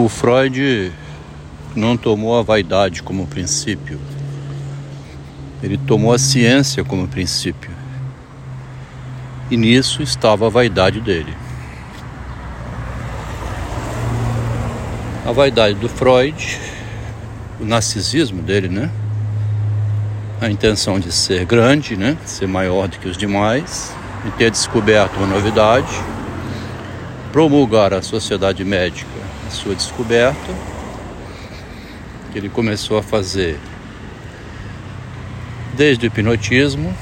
o Freud não tomou a vaidade como princípio. Ele tomou a ciência como princípio. E nisso estava a vaidade dele. A vaidade do Freud, o narcisismo dele, né? A intenção de ser grande, né? Ser maior do que os demais, e ter descoberto uma novidade, promulgar à sociedade médica a sua descoberta, que ele começou a fazer desde o hipnotismo.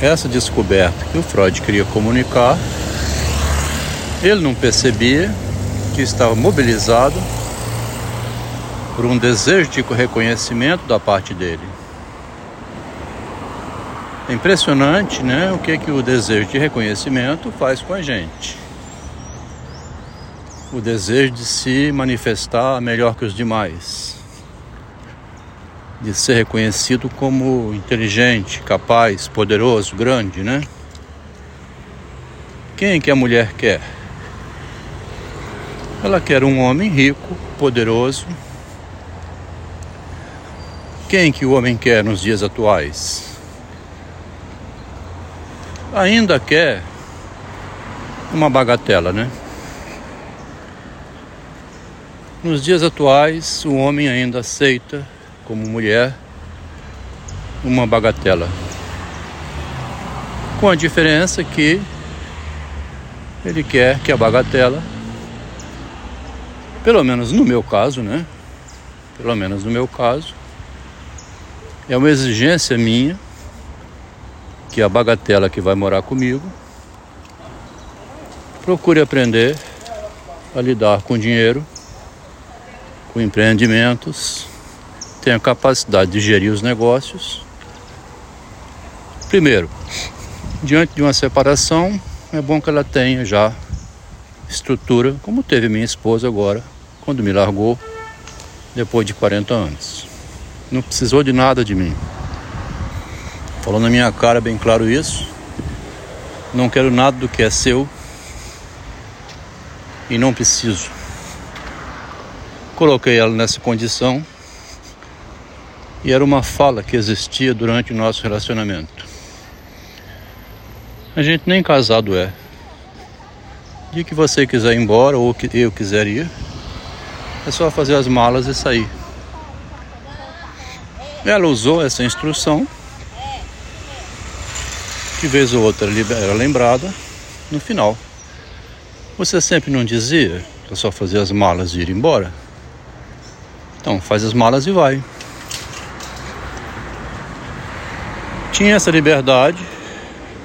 Essa descoberta que o Freud queria comunicar, ele não percebia que estava mobilizado por um desejo de reconhecimento da parte dele. É impressionante, né, o que que o desejo de reconhecimento faz com a gente. O desejo de se manifestar melhor que os demais. De ser reconhecido como inteligente, capaz, poderoso, grande, né? Quem que a mulher quer? Ela quer um homem rico, poderoso. Quem que o homem quer nos dias atuais? ainda quer uma bagatela, né? Nos dias atuais, o homem ainda aceita, como mulher, uma bagatela. Com a diferença que ele quer que a bagatela, pelo menos no meu caso, né? Pelo menos no meu caso, é uma exigência minha que a bagatela que vai morar comigo procure aprender a lidar com dinheiro, com empreendimentos, tenha capacidade de gerir os negócios. Primeiro, diante de uma separação, é bom que ela tenha já estrutura, como teve minha esposa agora, quando me largou, depois de 40 anos. Não precisou de nada de mim. Falou na minha cara bem claro isso. Não quero nada do que é seu e não preciso. Coloquei ela nessa condição e era uma fala que existia durante o nosso relacionamento. A gente nem casado é. De que você quiser ir embora ou que eu quiser ir, é só fazer as malas e sair. Ela usou essa instrução que vez ou outra era lembrada no final. Você sempre não dizia que é só fazer as malas e ir embora? Então faz as malas e vai. Tinha essa liberdade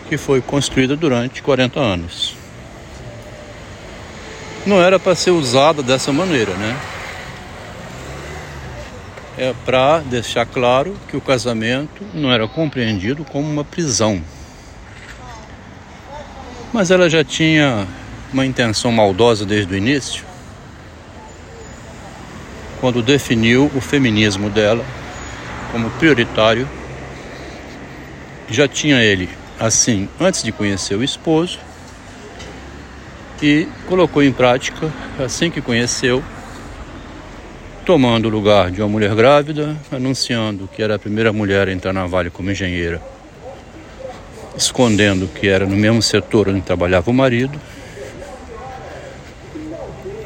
que foi construída durante 40 anos. Não era para ser usada dessa maneira, né? É para deixar claro que o casamento não era compreendido como uma prisão mas ela já tinha uma intenção maldosa desde o início, quando definiu o feminismo dela como prioritário. Já tinha ele assim antes de conhecer o esposo e colocou em prática assim que conheceu, tomando o lugar de uma mulher grávida, anunciando que era a primeira mulher a entrar na Vale como engenheira escondendo que era no mesmo setor onde trabalhava o marido.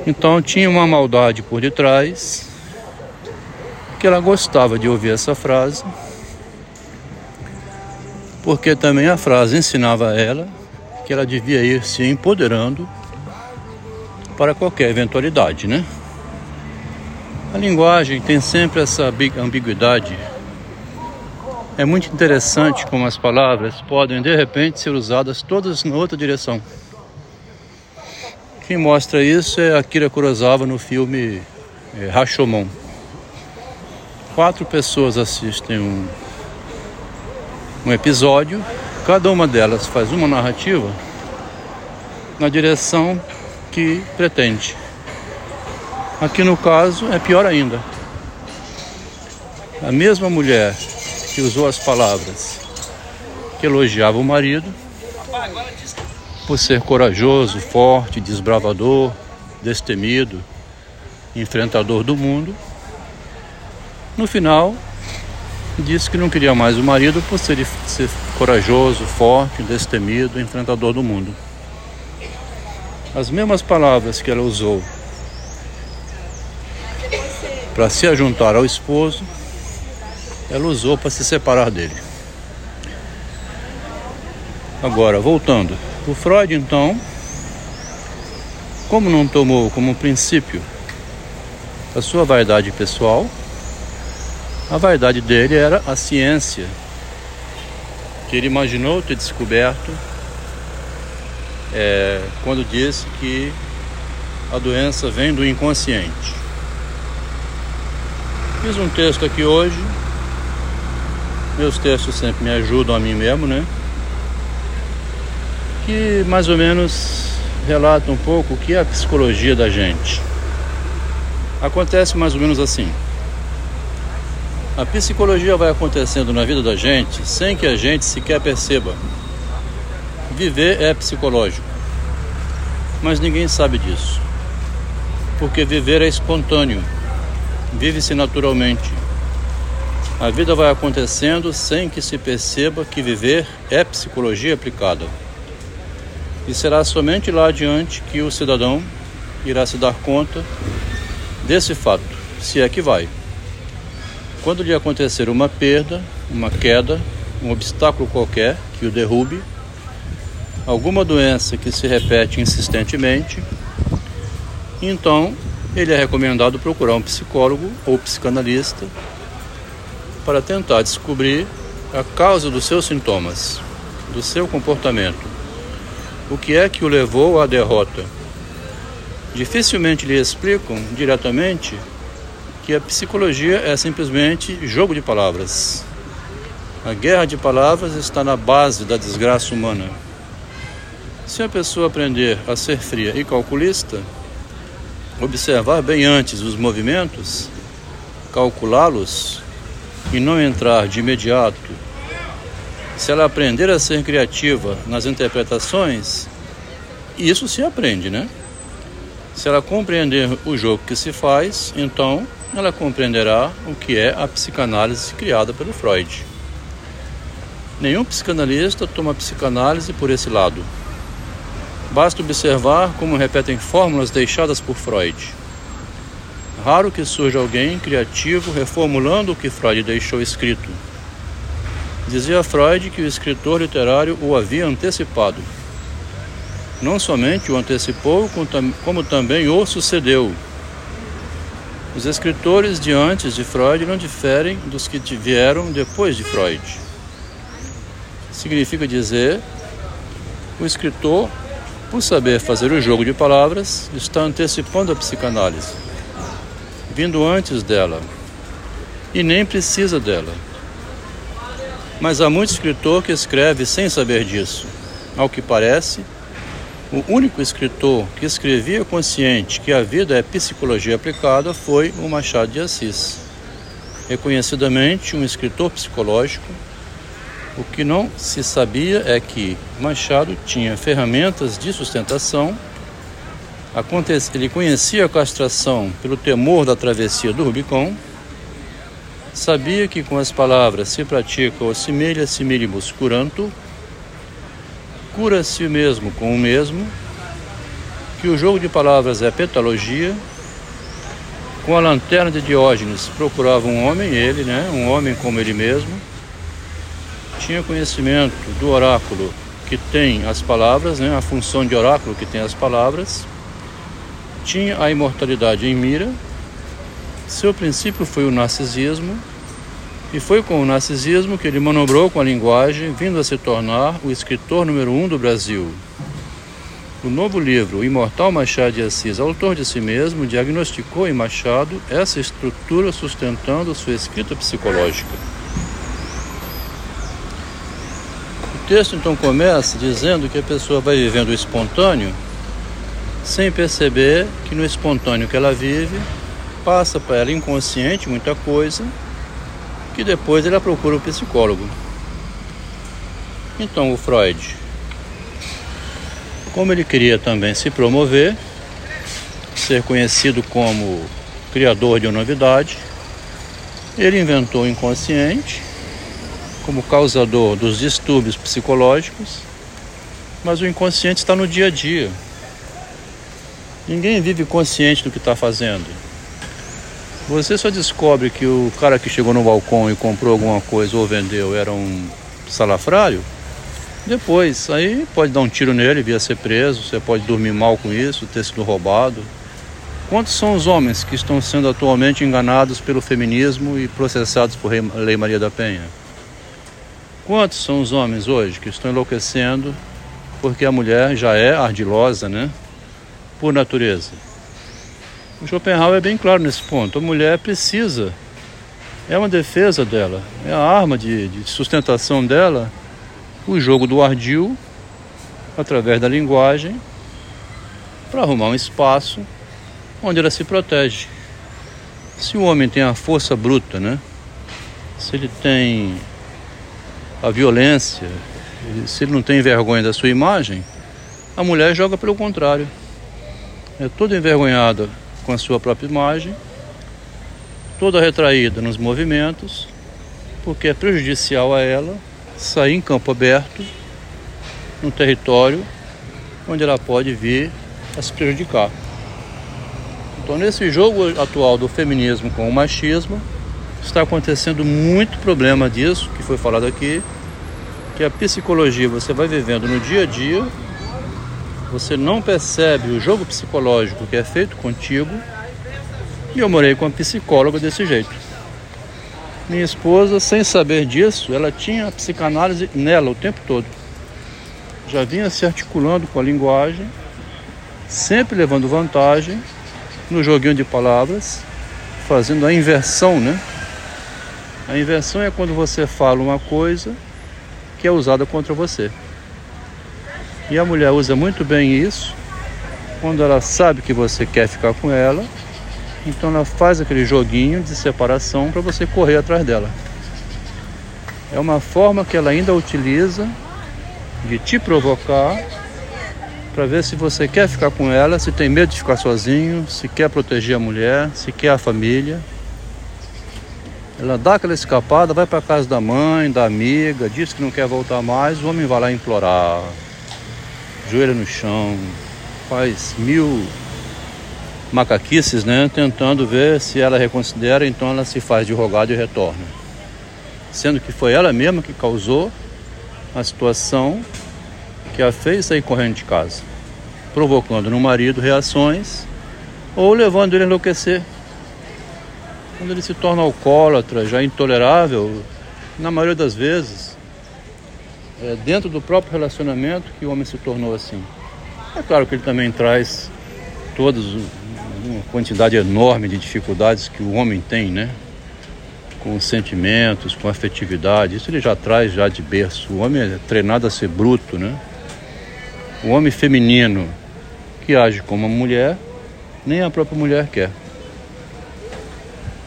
Então tinha uma maldade por detrás, que ela gostava de ouvir essa frase, porque também a frase ensinava a ela que ela devia ir se empoderando para qualquer eventualidade, né? A linguagem tem sempre essa ambiguidade é muito interessante como as palavras podem de repente ser usadas todas na outra direção. Quem mostra isso é Akira Kurosawa no filme é, Rashomon. Quatro pessoas assistem um, um episódio, cada uma delas faz uma narrativa na direção que pretende. Aqui no caso é pior ainda. A mesma mulher que usou as palavras que elogiava o marido, por ser corajoso, forte, desbravador, destemido, enfrentador do mundo. No final, disse que não queria mais o marido por ser, ser corajoso, forte, destemido, enfrentador do mundo. As mesmas palavras que ela usou para se ajuntar ao esposo, ela usou para se separar dele. Agora, voltando, o Freud então, como não tomou como princípio a sua vaidade pessoal, a vaidade dele era a ciência, que ele imaginou ter descoberto é, quando disse que a doença vem do inconsciente. Fiz um texto aqui hoje. Meus textos sempre me ajudam a mim mesmo, né? Que mais ou menos relata um pouco o que é a psicologia da gente. Acontece mais ou menos assim. A psicologia vai acontecendo na vida da gente sem que a gente sequer perceba. Viver é psicológico, mas ninguém sabe disso, porque viver é espontâneo, vive-se naturalmente. A vida vai acontecendo sem que se perceba que viver é psicologia aplicada. E será somente lá adiante que o cidadão irá se dar conta desse fato, se é que vai. Quando lhe acontecer uma perda, uma queda, um obstáculo qualquer que o derrube, alguma doença que se repete insistentemente, então ele é recomendado procurar um psicólogo ou psicanalista para tentar descobrir a causa dos seus sintomas, do seu comportamento, o que é que o levou à derrota. Dificilmente lhe explicam diretamente que a psicologia é simplesmente jogo de palavras. A guerra de palavras está na base da desgraça humana. Se a pessoa aprender a ser fria e calculista, observar bem antes os movimentos, calculá-los e não entrar de imediato, se ela aprender a ser criativa nas interpretações, isso se aprende, né? Se ela compreender o jogo que se faz, então ela compreenderá o que é a psicanálise criada pelo Freud. Nenhum psicanalista toma psicanálise por esse lado. Basta observar como repetem fórmulas deixadas por Freud. Raro que surja alguém criativo reformulando o que Freud deixou escrito. Dizia Freud que o escritor literário o havia antecipado. Não somente o antecipou, como também o sucedeu, os escritores de antes de Freud não diferem dos que vieram depois de Freud. Significa dizer, o escritor, por saber fazer o jogo de palavras, está antecipando a psicanálise, vindo antes dela, e nem precisa dela. Mas há muito escritor que escreve sem saber disso. Ao que parece, o único escritor que escrevia consciente que a vida é psicologia aplicada foi o Machado de Assis. Reconhecidamente um escritor psicológico, o que não se sabia é que Machado tinha ferramentas de sustentação. Ele conhecia a castração pelo temor da travessia do Rubicon, sabia que com as palavras se pratica o similia similibus curanto, cura a si mesmo com o mesmo, que o jogo de palavras é petalogia. Com a lanterna de Diógenes procurava um homem, ele, né, um homem como ele mesmo. Tinha conhecimento do oráculo que tem as palavras, né, a função de oráculo que tem as palavras. Tinha a imortalidade em mira. Seu princípio foi o narcisismo e foi com o narcisismo que ele manobrou com a linguagem, vindo a se tornar o escritor número um do Brasil. O novo livro, O Imortal Machado de Assis, autor de si mesmo, diagnosticou em Machado essa estrutura sustentando sua escrita psicológica. O texto então começa dizendo que a pessoa vai vivendo o espontâneo sem perceber que no espontâneo que ela vive passa para ela inconsciente muita coisa que depois ela procura o psicólogo. Então o Freud Como ele queria também se promover, ser conhecido como criador de uma novidade, ele inventou o inconsciente como causador dos distúrbios psicológicos, mas o inconsciente está no dia a dia. Ninguém vive consciente do que está fazendo. Você só descobre que o cara que chegou no balcão e comprou alguma coisa ou vendeu era um salafrário depois. Aí pode dar um tiro nele, via ser preso, você pode dormir mal com isso, ter sido roubado. Quantos são os homens que estão sendo atualmente enganados pelo feminismo e processados por Lei Maria da Penha? Quantos são os homens hoje que estão enlouquecendo porque a mulher já é ardilosa, né? Por natureza. O Schopenhauer é bem claro nesse ponto. A mulher precisa, é uma defesa dela, é a arma de, de sustentação dela, o jogo do ardil, através da linguagem, para arrumar um espaço onde ela se protege. Se o homem tem a força bruta, né? Se ele tem a violência, se ele não tem vergonha da sua imagem, a mulher joga pelo contrário. É toda envergonhada com a sua própria imagem, toda retraída nos movimentos, porque é prejudicial a ela sair em campo aberto, num território onde ela pode vir a se prejudicar. Então, nesse jogo atual do feminismo com o machismo, está acontecendo muito problema disso, que foi falado aqui, que a psicologia você vai vivendo no dia a dia, você não percebe o jogo psicológico que é feito contigo, e eu morei com uma psicóloga desse jeito. Minha esposa, sem saber disso, ela tinha a psicanálise nela o tempo todo. Já vinha se articulando com a linguagem, sempre levando vantagem no joguinho de palavras, fazendo a inversão, né? A inversão é quando você fala uma coisa que é usada contra você. E a mulher usa muito bem isso quando ela sabe que você quer ficar com ela, então ela faz aquele joguinho de separação para você correr atrás dela. É uma forma que ela ainda utiliza de te provocar para ver se você quer ficar com ela, se tem medo de ficar sozinho, se quer proteger a mulher, se quer a família. Ela dá aquela escapada, vai para casa da mãe, da amiga, diz que não quer voltar mais, o homem vai lá implorar, joelho no chão, faz mil macaquices, né, tentando ver se ela reconsidera, então ela se faz de rogado e retorna. Sendo que foi ela mesma que causou a situação que a fez sair correndo de casa, provocando no marido reações ou levando ele a enlouquecer. Quando ele se torna alcoólatra, já intolerável, na maioria das vezes, é dentro do próprio relacionamento que o homem se tornou assim. É claro que ele também traz todas uma quantidade enorme de dificuldades que o homem tem, né? Com sentimentos, com afetividade, isso ele já traz já de berço. O homem é treinado a ser bruto, né? O homem feminino que age como uma mulher, nem a própria mulher quer.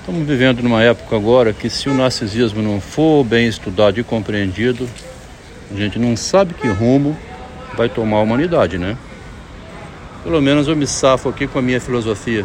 Estamos vivendo numa época agora que se o narcisismo não for bem estudado e compreendido, a gente não sabe que rumo vai tomar a humanidade, né? Pelo menos eu me safo aqui com a minha filosofia.